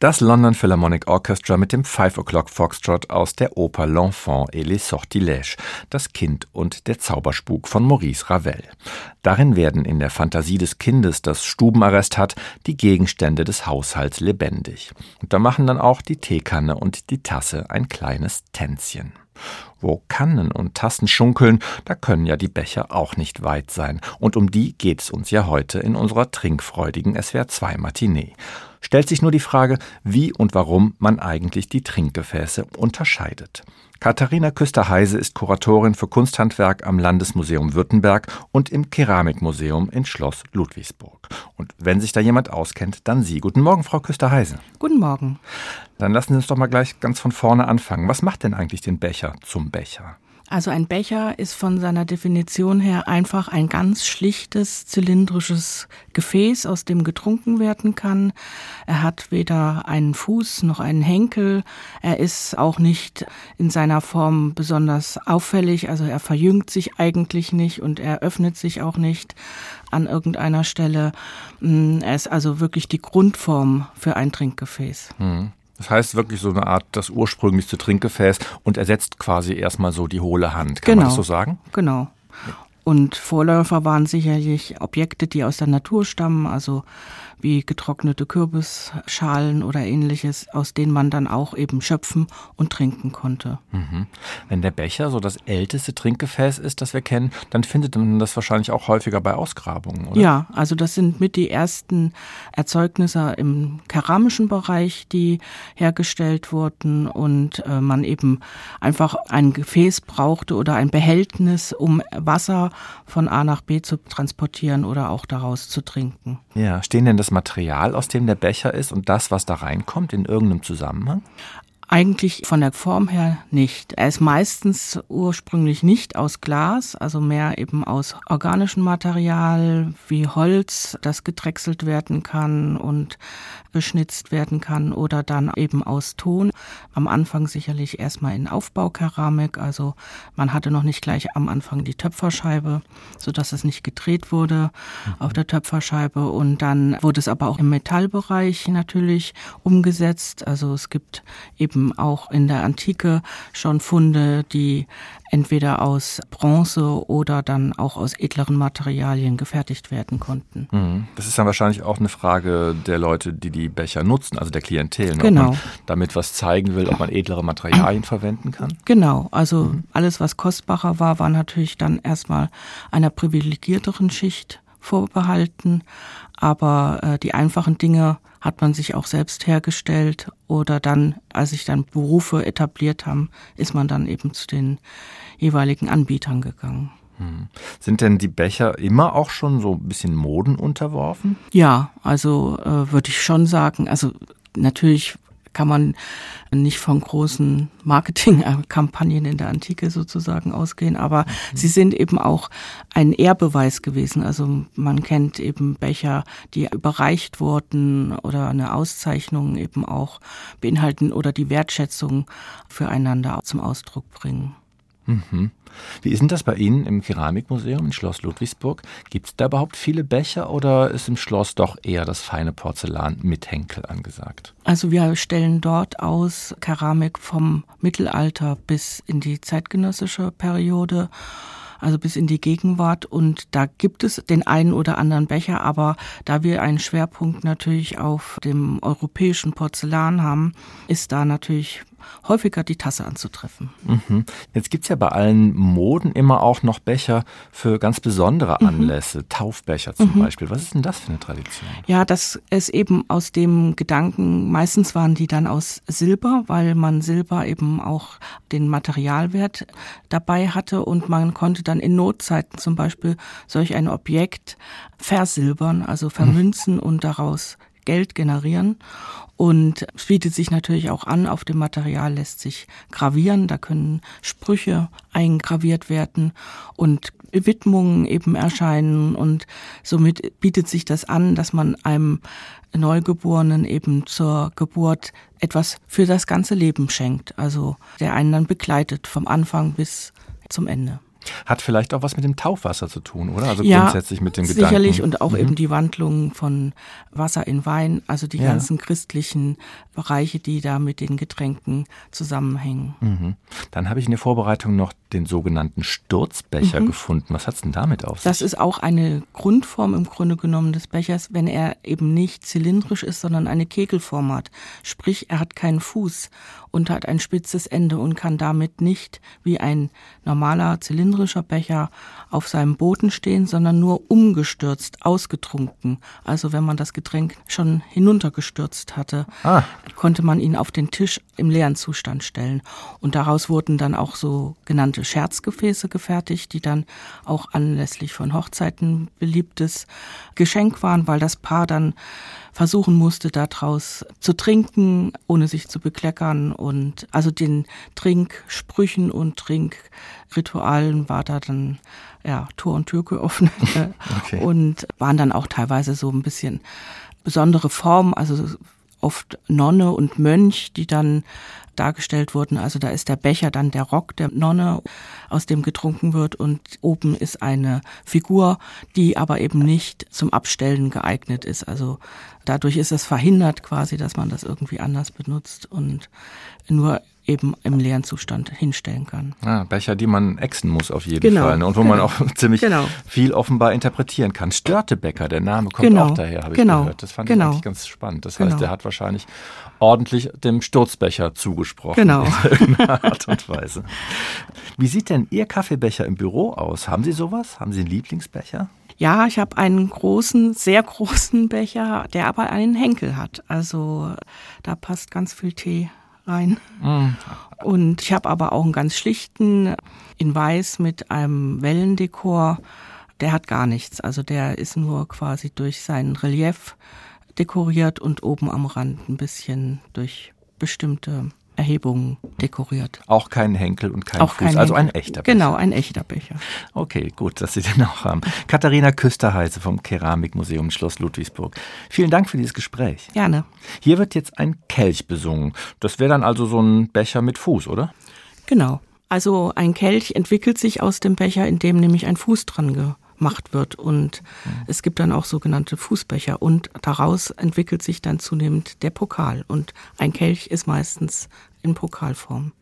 Das London Philharmonic Orchestra mit dem Five O'Clock Foxtrot aus der Oper L'Enfant et les Sortilèges, das Kind und der Zauberspuk von Maurice Ravel. Darin werden in der Fantasie des Kindes, das Stubenarrest hat, die Gegenstände des Haushalts lebendig. Und da machen dann auch die Teekanne und die Tasse ein kleines Tänzchen. Wo Kannen und Tassen schunkeln, da können ja die Becher auch nicht weit sein. Und um die geht's uns ja heute in unserer trinkfreudigen SWR 2 Matinee stellt sich nur die Frage, wie und warum man eigentlich die Trinkgefäße unterscheidet. Katharina Küster-Heise ist Kuratorin für Kunsthandwerk am Landesmuseum Württemberg und im Keramikmuseum in Schloss Ludwigsburg. Und wenn sich da jemand auskennt, dann Sie. Guten Morgen, Frau Küster-Heise. Guten Morgen. Dann lassen Sie uns doch mal gleich ganz von vorne anfangen. Was macht denn eigentlich den Becher zum Becher? Also ein Becher ist von seiner Definition her einfach ein ganz schlichtes zylindrisches Gefäß, aus dem getrunken werden kann. Er hat weder einen Fuß noch einen Henkel. Er ist auch nicht in seiner Form besonders auffällig. Also er verjüngt sich eigentlich nicht und er öffnet sich auch nicht an irgendeiner Stelle. Mm, er ist also wirklich die Grundform für ein Trinkgefäß. Hm. Das heißt wirklich so eine Art das ursprünglichste Trinkgefäß und ersetzt quasi erstmal so die hohle Hand. Kann genau. man das so sagen? Genau. Und Vorläufer waren sicherlich Objekte, die aus der Natur stammen, also wie getrocknete Kürbisschalen oder ähnliches, aus denen man dann auch eben schöpfen und trinken konnte. Mhm. Wenn der Becher so das älteste Trinkgefäß ist, das wir kennen, dann findet man das wahrscheinlich auch häufiger bei Ausgrabungen, oder? Ja, also das sind mit die ersten Erzeugnisse im keramischen Bereich, die hergestellt wurden und äh, man eben einfach ein Gefäß brauchte oder ein Behältnis, um Wasser von A nach B zu transportieren oder auch daraus zu trinken. Ja, stehen denn das Material, aus dem der Becher ist und das, was da reinkommt, in irgendeinem Zusammenhang? Eigentlich von der Form her nicht. Er ist meistens ursprünglich nicht aus Glas, also mehr eben aus organischem Material wie Holz, das gedrechselt werden kann und beschnitzt werden kann oder dann eben aus Ton. Am Anfang sicherlich erstmal in Aufbaukeramik, also man hatte noch nicht gleich am Anfang die Töpferscheibe, so dass es nicht gedreht wurde mhm. auf der Töpferscheibe und dann wurde es aber auch im Metallbereich natürlich umgesetzt. Also es gibt eben eben auch in der Antike schon Funde, die entweder aus Bronze oder dann auch aus edleren Materialien gefertigt werden konnten. Mhm. Das ist dann wahrscheinlich auch eine Frage der Leute, die die Becher nutzen, also der Klientel. Ne? Genau. Ob man damit was zeigen will, ob man edlere Materialien verwenden kann. Genau. Also mhm. alles, was kostbarer war, war natürlich dann erstmal einer privilegierteren Schicht vorbehalten. Aber äh, die einfachen Dinge hat man sich auch selbst hergestellt oder dann, als sich dann Berufe etabliert haben, ist man dann eben zu den jeweiligen Anbietern gegangen. Hm. Sind denn die Becher immer auch schon so ein bisschen Moden unterworfen? Ja, also äh, würde ich schon sagen. Also natürlich kann man nicht von großen Marketingkampagnen in der Antike sozusagen ausgehen, aber mhm. sie sind eben auch ein Ehrbeweis gewesen. Also man kennt eben Becher, die überreicht wurden oder eine Auszeichnung eben auch beinhalten oder die Wertschätzung füreinander zum Ausdruck bringen. Mhm. Wie ist denn das bei Ihnen im Keramikmuseum in Schloss Ludwigsburg? Gibt es da überhaupt viele Becher oder ist im Schloss doch eher das feine Porzellan mit Henkel angesagt? Also wir stellen dort aus Keramik vom Mittelalter bis in die zeitgenössische Periode also bis in die Gegenwart. Und da gibt es den einen oder anderen Becher, aber da wir einen Schwerpunkt natürlich auf dem europäischen Porzellan haben, ist da natürlich häufiger die Tasse anzutreffen. Mhm. Jetzt gibt es ja bei allen Moden immer auch noch Becher für ganz besondere mhm. Anlässe, mhm. Taufbecher zum mhm. Beispiel. Was ist denn das für eine Tradition? Ja, das ist eben aus dem Gedanken, meistens waren die dann aus Silber, weil man Silber eben auch den Materialwert dabei hatte und man konnte dann in Notzeiten zum Beispiel solch ein Objekt versilbern, also vermünzen mhm. und daraus Geld generieren. Und es bietet sich natürlich auch an, auf dem Material lässt sich gravieren, da können Sprüche eingraviert werden und Widmungen eben erscheinen und somit bietet sich das an, dass man einem Neugeborenen eben zur Geburt etwas für das ganze Leben schenkt, also der einen dann begleitet vom Anfang bis zum Ende. Hat vielleicht auch was mit dem Taufwasser zu tun, oder? Also ja, grundsätzlich mit dem sicherlich Gedanken. Sicherlich und auch mhm. eben die Wandlung von Wasser in Wein, also die ja. ganzen christlichen Bereiche, die da mit den Getränken zusammenhängen. Mhm. Dann habe ich in der Vorbereitung noch den sogenannten Sturzbecher mhm. gefunden. Was hat es denn damit auf sich? Das ist auch eine Grundform im Grunde genommen des Bechers, wenn er eben nicht zylindrisch ist, sondern eine Kegelform hat. Sprich, er hat keinen Fuß und hat ein spitzes Ende und kann damit nicht wie ein normaler zylindrischer Becher auf seinem Boden stehen, sondern nur umgestürzt, ausgetrunken. Also wenn man das Getränk schon hinuntergestürzt hatte, ah. konnte man ihn auf den Tisch im leeren Zustand stellen. Und daraus wurden dann auch so genannte Scherzgefäße gefertigt, die dann auch anlässlich von Hochzeiten beliebtes Geschenk waren, weil das Paar dann versuchen musste, daraus zu trinken, ohne sich zu bekleckern. Und also den Trinksprüchen und Trinkritualen war da dann ja, Tor und Tür geöffnet okay. und waren dann auch teilweise so ein bisschen besondere Formen, also oft Nonne und Mönch, die dann dargestellt wurden. Also da ist der Becher dann der Rock der Nonne, aus dem getrunken wird und oben ist eine Figur, die aber eben nicht zum Abstellen geeignet ist. Also dadurch ist es verhindert quasi, dass man das irgendwie anders benutzt und nur eben im leeren Zustand hinstellen kann. Ah, Becher, die man exen muss auf jeden genau, Fall ne? und wo genau, man auch ziemlich genau. viel offenbar interpretieren kann. Störtebecker, der Name kommt genau, auch daher, habe ich genau, gehört. Das fand ich genau. eigentlich ganz spannend. Das heißt, der hat wahrscheinlich ordentlich dem Sturzbecher zugesprochen. Genau. In Art und Weise. Wie sieht denn Ihr Kaffeebecher im Büro aus? Haben Sie sowas? Haben Sie einen Lieblingsbecher? Ja, ich habe einen großen, sehr großen Becher, der aber einen Henkel hat. Also da passt ganz viel Tee rein. Mhm. Und ich habe aber auch einen ganz schlichten in Weiß mit einem Wellendekor. Der hat gar nichts. Also der ist nur quasi durch sein Relief dekoriert und oben am Rand ein bisschen durch bestimmte Erhebungen dekoriert. Auch kein Henkel und kein auch Fuß, kein also ein echter Becher. Genau, ein echter Becher. Okay, gut, dass Sie den auch haben. Katharina Küsterheise vom Keramikmuseum Schloss Ludwigsburg. Vielen Dank für dieses Gespräch. Gerne. Hier wird jetzt ein Kelch besungen. Das wäre dann also so ein Becher mit Fuß, oder? Genau. Also ein Kelch entwickelt sich aus dem Becher, in dem nämlich ein Fuß dran gemacht wird. Und es gibt dann auch sogenannte Fußbecher. Und daraus entwickelt sich dann zunehmend der Pokal. Und ein Kelch ist meistens in Pokalform.